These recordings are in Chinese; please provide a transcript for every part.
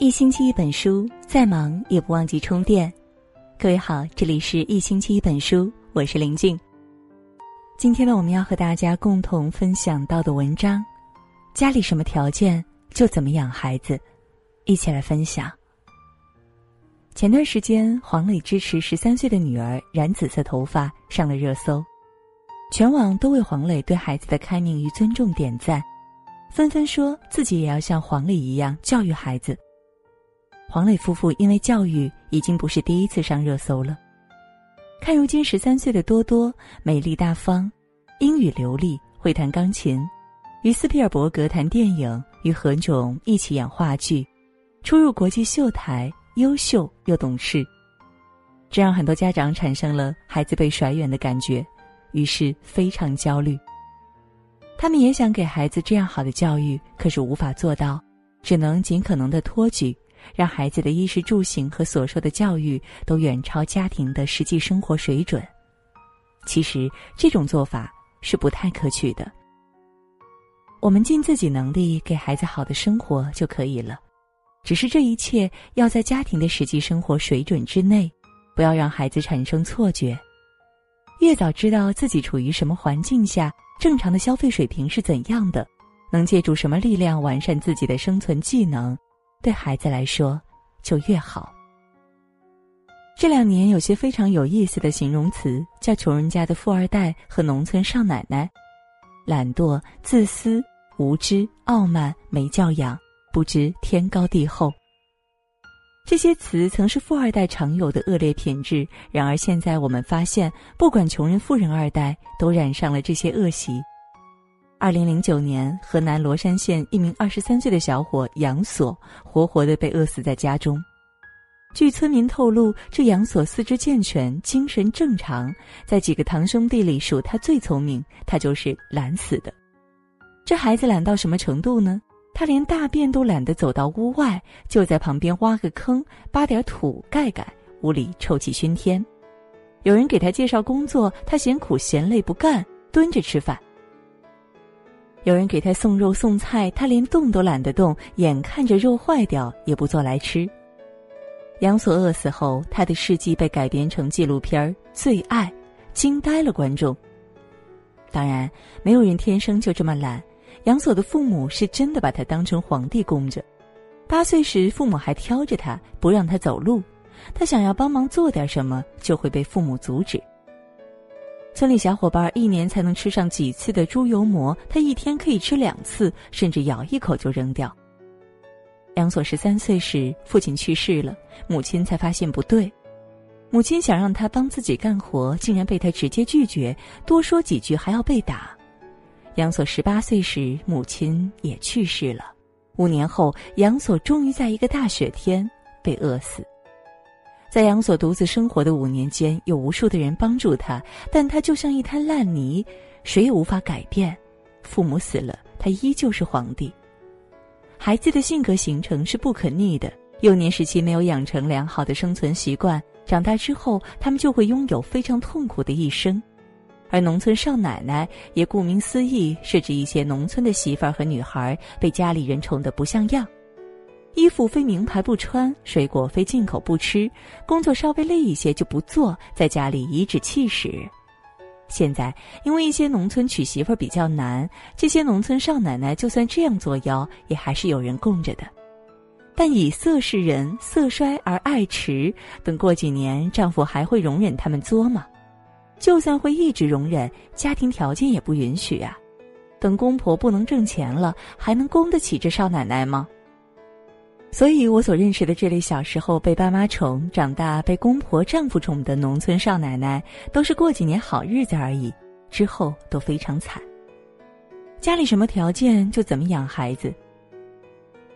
一星期一本书，再忙也不忘记充电。各位好，这里是一星期一本书，我是林静。今天呢，我们要和大家共同分享到的文章：家里什么条件就怎么养孩子。一起来分享。前段时间，黄磊支持十三岁的女儿染紫色头发上了热搜，全网都为黄磊对孩子的开明与尊重点赞，纷纷说自己也要像黄磊一样教育孩子。黄磊夫妇因为教育已经不是第一次上热搜了。看如今十三岁的多多，美丽大方，英语流利，会弹钢琴，与斯皮尔伯格谈电影，与何炅一起演话剧。出入国际秀台，优秀又懂事，这让很多家长产生了孩子被甩远的感觉，于是非常焦虑。他们也想给孩子这样好的教育，可是无法做到，只能尽可能的托举，让孩子的衣食住行和所受的教育都远超家庭的实际生活水准。其实这种做法是不太可取的。我们尽自己能力给孩子好的生活就可以了。只是这一切要在家庭的实际生活水准之内，不要让孩子产生错觉。越早知道自己处于什么环境下，正常的消费水平是怎样的，能借助什么力量完善自己的生存技能，对孩子来说就越好。这两年有些非常有意思的形容词，叫“穷人家的富二代”和“农村少奶奶”，懒惰、自私、无知、傲慢、没教养。不知天高地厚。这些词曾是富二代常有的恶劣品质，然而现在我们发现，不管穷人、富人、二代，都染上了这些恶习。二零零九年，河南罗山县一名二十三岁的小伙杨锁，活活的被饿死在家中。据村民透露，这杨锁四肢健全，精神正常，在几个堂兄弟里数他最聪明，他就是懒死的。这孩子懒到什么程度呢？他连大便都懒得走到屋外，就在旁边挖个坑，扒点土盖盖，屋里臭气熏天。有人给他介绍工作，他嫌苦嫌累不干，蹲着吃饭。有人给他送肉送菜，他连动都懒得动，眼看着肉坏掉也不做来吃。杨锁饿死后，他的事迹被改编成纪录片《最爱》，惊呆了观众。当然，没有人天生就这么懒。杨锁的父母是真的把他当成皇帝供着，八岁时父母还挑着他不让他走路，他想要帮忙做点什么就会被父母阻止。村里小伙伴一年才能吃上几次的猪油馍，他一天可以吃两次，甚至咬一口就扔掉。杨锁十三岁时父亲去世了，母亲才发现不对，母亲想让他帮自己干活，竟然被他直接拒绝，多说几句还要被打。杨锁十八岁时，母亲也去世了。五年后，杨锁终于在一个大雪天被饿死。在杨所独自生活的五年间，有无数的人帮助他，但他就像一滩烂泥，谁也无法改变。父母死了，他依旧是皇帝。孩子的性格形成是不可逆的，幼年时期没有养成良好的生存习惯，长大之后，他们就会拥有非常痛苦的一生。而农村少奶奶也顾名思义，是指一些农村的媳妇儿和女孩被家里人宠得不像样，衣服非名牌不穿，水果非进口不吃，工作稍微累一些就不做，在家里颐指气使。现在因为一些农村娶媳妇比较难，这些农村少奶奶就算这样作妖，也还是有人供着的。但以色示人，色衰而爱弛，等过几年，丈夫还会容忍他们作吗？就算会一直容忍，家庭条件也不允许啊！等公婆不能挣钱了，还能供得起这少奶奶吗？所以，我所认识的这类小时候被爸妈宠，长大被公婆、丈夫宠的农村少奶奶，都是过几年好日子而已，之后都非常惨。家里什么条件就怎么养孩子，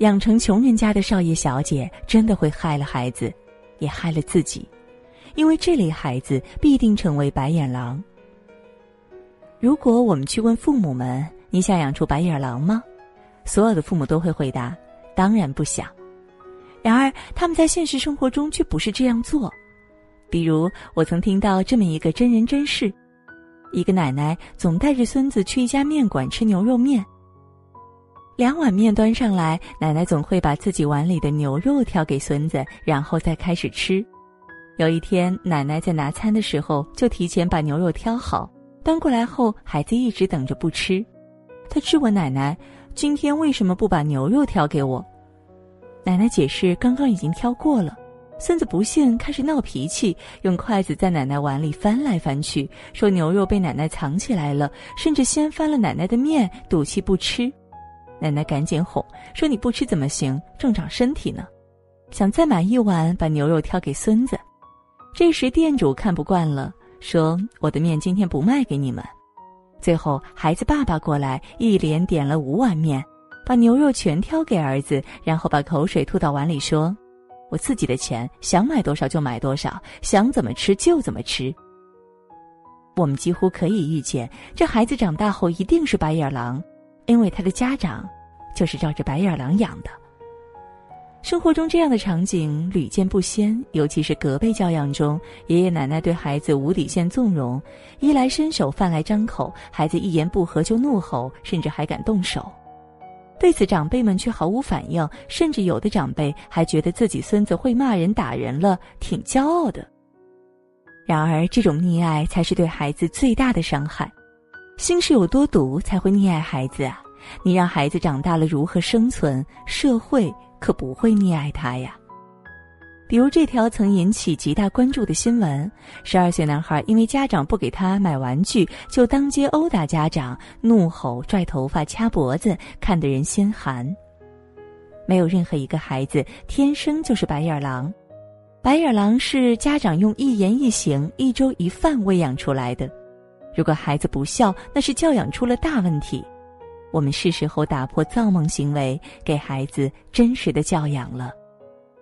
养成穷人家的少爷小姐，真的会害了孩子，也害了自己。因为这类孩子必定成为白眼狼。如果我们去问父母们：“你想养出白眼狼吗？”所有的父母都会回答：“当然不想。”然而他们在现实生活中却不是这样做。比如，我曾听到这么一个真人真事：一个奶奶总带着孙子去一家面馆吃牛肉面。两碗面端上来，奶奶总会把自己碗里的牛肉挑给孙子，然后再开始吃。有一天，奶奶在拿餐的时候就提前把牛肉挑好，端过来后，孩子一直等着不吃。他质问奶奶：“今天为什么不把牛肉挑给我？”奶奶解释：“刚刚已经挑过了。”孙子不信，开始闹脾气，用筷子在奶奶碗里翻来翻去，说牛肉被奶奶藏起来了，甚至掀翻了奶奶的面，赌气不吃。奶奶赶紧哄说：“你不吃怎么行？正长身体呢。”想再买一碗，把牛肉挑给孙子。这时店主看不惯了，说：“我的面今天不卖给你们。”最后孩子爸爸过来，一连点了五碗面，把牛肉全挑给儿子，然后把口水吐到碗里，说：“我自己的钱，想买多少就买多少，想怎么吃就怎么吃。”我们几乎可以预见，这孩子长大后一定是白眼狼，因为他的家长就是照着白眼狼养的。生活中这样的场景屡见不鲜，尤其是隔辈教养中，爷爷奶奶对孩子无底线纵容，衣来伸手饭来张口，孩子一言不合就怒吼，甚至还敢动手。对此，长辈们却毫无反应，甚至有的长辈还觉得自己孙子会骂人打人了，挺骄傲的。然而，这种溺爱才是对孩子最大的伤害。心是有多毒，才会溺爱孩子啊？你让孩子长大了如何生存？社会？可不会溺爱他呀。比如这条曾引起极大关注的新闻：十二岁男孩因为家长不给他买玩具，就当街殴打家长，怒吼、拽头发、掐脖子，看得人心寒。没有任何一个孩子天生就是白眼狼，白眼狼是家长用一言一行、一粥一饭喂养出来的。如果孩子不孝，那是教养出了大问题。我们是时候打破造梦行为，给孩子真实的教养了，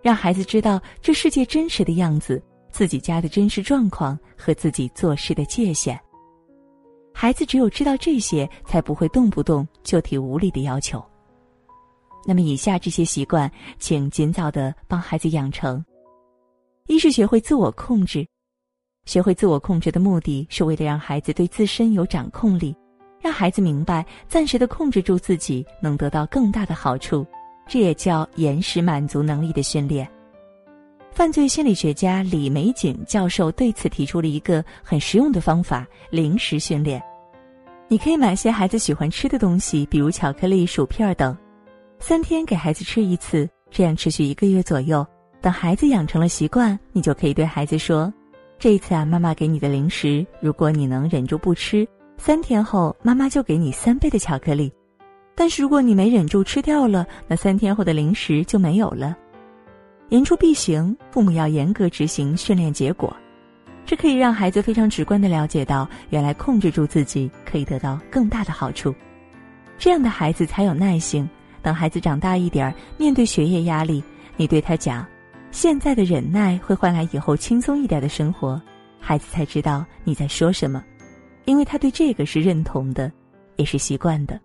让孩子知道这世界真实的样子，自己家的真实状况和自己做事的界限。孩子只有知道这些，才不会动不动就提无理的要求。那么，以下这些习惯，请尽早的帮孩子养成：一是学会自我控制，学会自我控制的目的是为了让孩子对自身有掌控力。让孩子明白，暂时的控制住自己能得到更大的好处，这也叫延时满足能力的训练。犯罪心理学家李玫瑾教授对此提出了一个很实用的方法——零食训练。你可以买些孩子喜欢吃的东西，比如巧克力、薯片等，三天给孩子吃一次，这样持续一个月左右。等孩子养成了习惯，你就可以对孩子说：“这一次啊，妈妈给你的零食，如果你能忍住不吃。”三天后，妈妈就给你三倍的巧克力，但是如果你没忍住吃掉了，那三天后的零食就没有了。言出必行，父母要严格执行训练结果，这可以让孩子非常直观的了解到，原来控制住自己可以得到更大的好处。这样的孩子才有耐性。等孩子长大一点，面对学业压力，你对他讲，现在的忍耐会换来以后轻松一点的生活，孩子才知道你在说什么。因为他对这个是认同的，也是习惯的。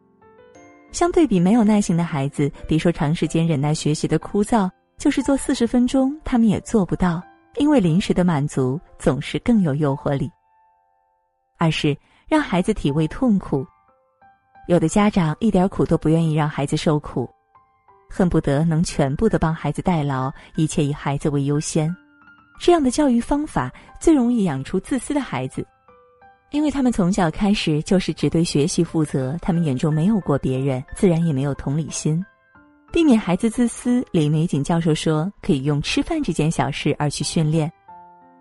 相对比没有耐心的孩子，别说长时间忍耐学习的枯燥，就是做四十分钟，他们也做不到。因为临时的满足总是更有诱惑力。二是让孩子体味痛苦。有的家长一点苦都不愿意让孩子受苦，恨不得能全部的帮孩子代劳，一切以孩子为优先。这样的教育方法最容易养出自私的孩子。因为他们从小开始就是只对学习负责，他们眼中没有过别人，自然也没有同理心。避免孩子自私，李玫瑾教授说，可以用吃饭这件小事而去训练。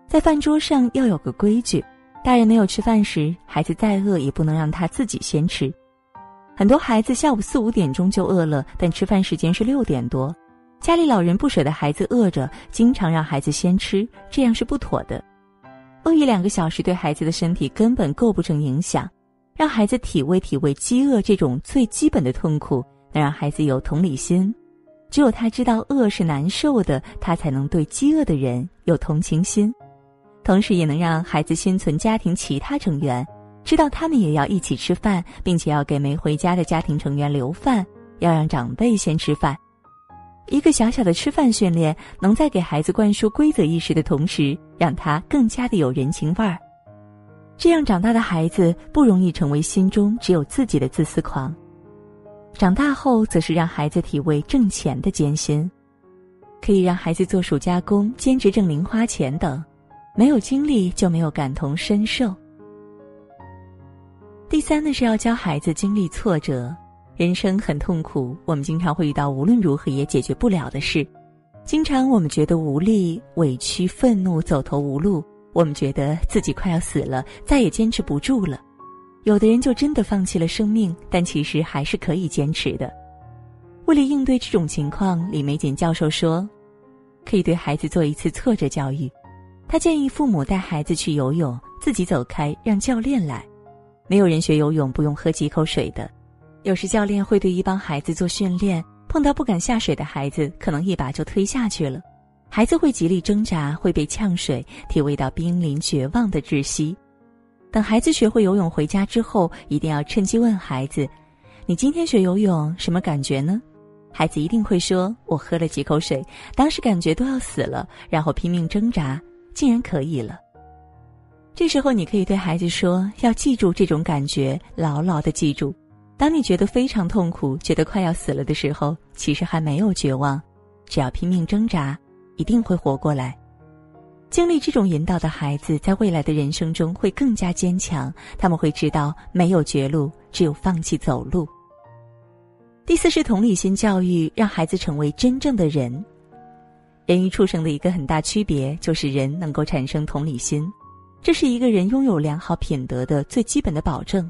在饭桌上要有个规矩，大人没有吃饭时，孩子再饿也不能让他自己先吃。很多孩子下午四五点钟就饿了，但吃饭时间是六点多，家里老人不舍得孩子饿着，经常让孩子先吃，这样是不妥的。饿一两个小时对孩子的身体根本构不成影响，让孩子体味体味饥饿这种最基本的痛苦，能让孩子有同理心。只有他知道饿是难受的，他才能对饥饿的人有同情心，同时也能让孩子心存家庭其他成员，知道他们也要一起吃饭，并且要给没回家的家庭成员留饭，要让长辈先吃饭。一个小小的吃饭训练，能在给孩子灌输规则意识的同时，让他更加的有人情味儿。这样长大的孩子不容易成为心中只有自己的自私狂。长大后则是让孩子体味挣钱的艰辛，可以让孩子做暑假工、兼职挣零花钱等。没有经历就没有感同身受。第三呢是要教孩子经历挫折，人生很痛苦，我们经常会遇到无论如何也解决不了的事，经常我们觉得无力、委屈、愤怒、走投无路，我们觉得自己快要死了，再也坚持不住了。有的人就真的放弃了生命，但其实还是可以坚持的。为了应对这种情况，李玫瑾教授说，可以对孩子做一次挫折教育。他建议父母带孩子去游泳，自己走开，让教练来。没有人学游泳不用喝几口水的。有时教练会对一帮孩子做训练，碰到不敢下水的孩子，可能一把就推下去了。孩子会极力挣扎，会被呛水，体味到濒临绝望的窒息。等孩子学会游泳回家之后，一定要趁机问孩子：“你今天学游泳什么感觉呢？”孩子一定会说：“我喝了几口水，当时感觉都要死了，然后拼命挣扎，竟然可以了。”这时候你可以对孩子说：“要记住这种感觉，牢牢的记住。当你觉得非常痛苦，觉得快要死了的时候，其实还没有绝望，只要拼命挣扎，一定会活过来。”经历这种引导的孩子，在未来的人生中会更加坚强。他们会知道，没有绝路，只有放弃走路。第四是同理心教育，让孩子成为真正的人。人与畜生的一个很大区别，就是人能够产生同理心，这是一个人拥有良好品德的最基本的保证。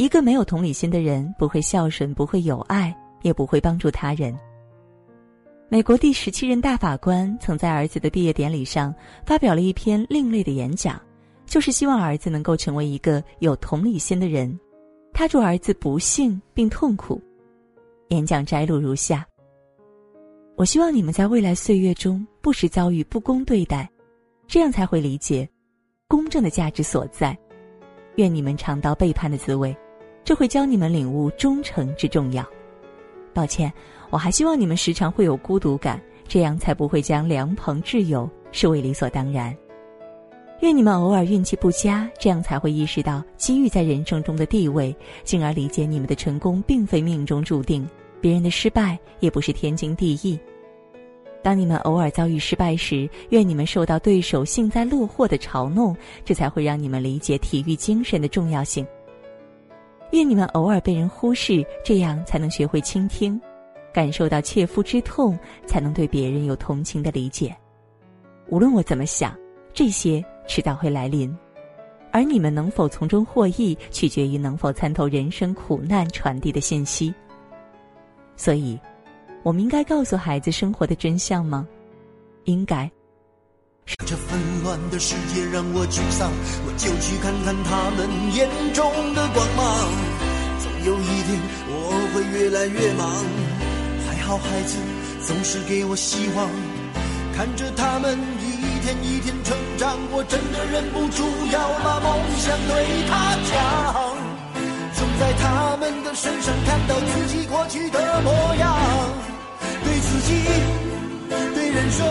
一个没有同理心的人，不会孝顺，不会有爱，也不会帮助他人。美国第十七任大法官曾在儿子的毕业典礼上发表了一篇另类的演讲，就是希望儿子能够成为一个有同理心的人。他祝儿子不幸并痛苦。演讲摘录如下：我希望你们在未来岁月中不时遭遇不公对待，这样才会理解公正的价值所在。愿你们尝到背叛的滋味，这会教你们领悟忠诚之重要。抱歉。我还希望你们时常会有孤独感，这样才不会将良朋挚友视为理所当然。愿你们偶尔运气不佳，这样才会意识到机遇在人生中的地位，进而理解你们的成功并非命中注定，别人的失败也不是天经地义。当你们偶尔遭遇失败时，愿你们受到对手幸灾乐祸的嘲弄，这才会让你们理解体育精神的重要性。愿你们偶尔被人忽视，这样才能学会倾听。感受到切肤之痛，才能对别人有同情的理解。无论我怎么想，这些迟早会来临，而你们能否从中获益，取决于能否参透人生苦难传递的信息。所以，我们应该告诉孩子生活的真相吗？应该。这纷乱的世界让我沮丧，我就去看看他们眼中的光芒。总有一天，我会越来越忙。还好孩子总是给我希望，看着他们一天一天成长，我真的忍不住要把梦想对他讲。总在他们的身上看到自己过去的模样，对自己，对人生，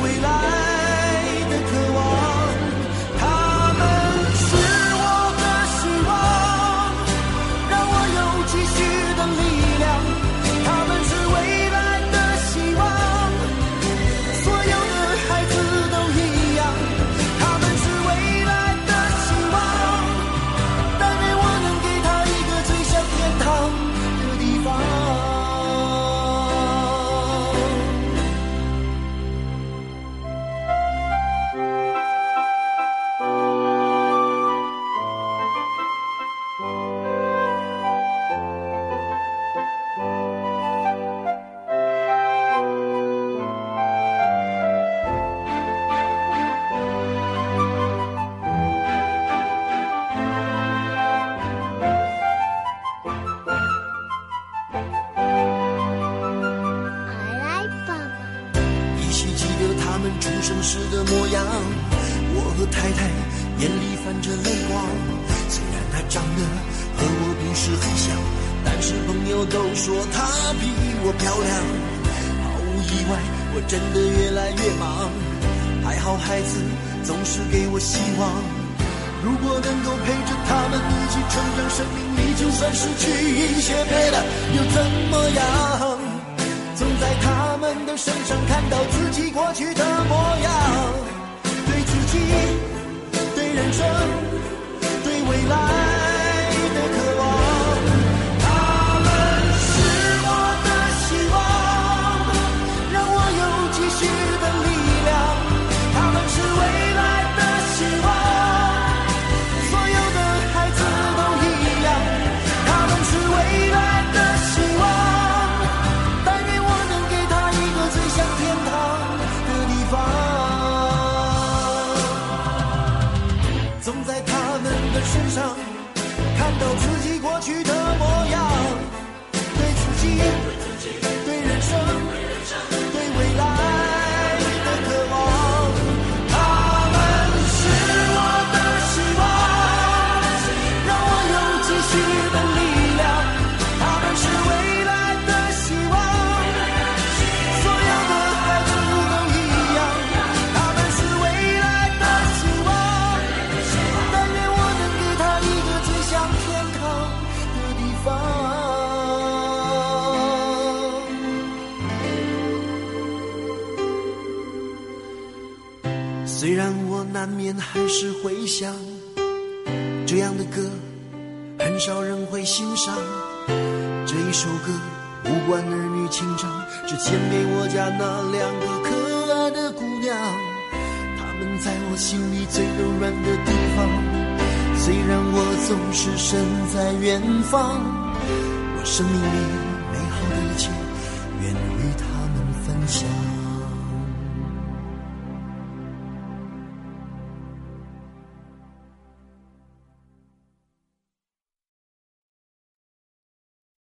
未来。真的越来越忙。还好孩子总是给我希望，如果能够陪着他们一起成长，生命里。就算失去一切别的又怎么样？总在他们的身上看到自己过去的模样，对自己，对人生，对未来。是回想，这样的歌很少人会欣赏。这一首歌无关儿女情长，只献给我家那两个可爱的姑娘。她们在我心里最柔软的地方。虽然我总是身在远方，我生命里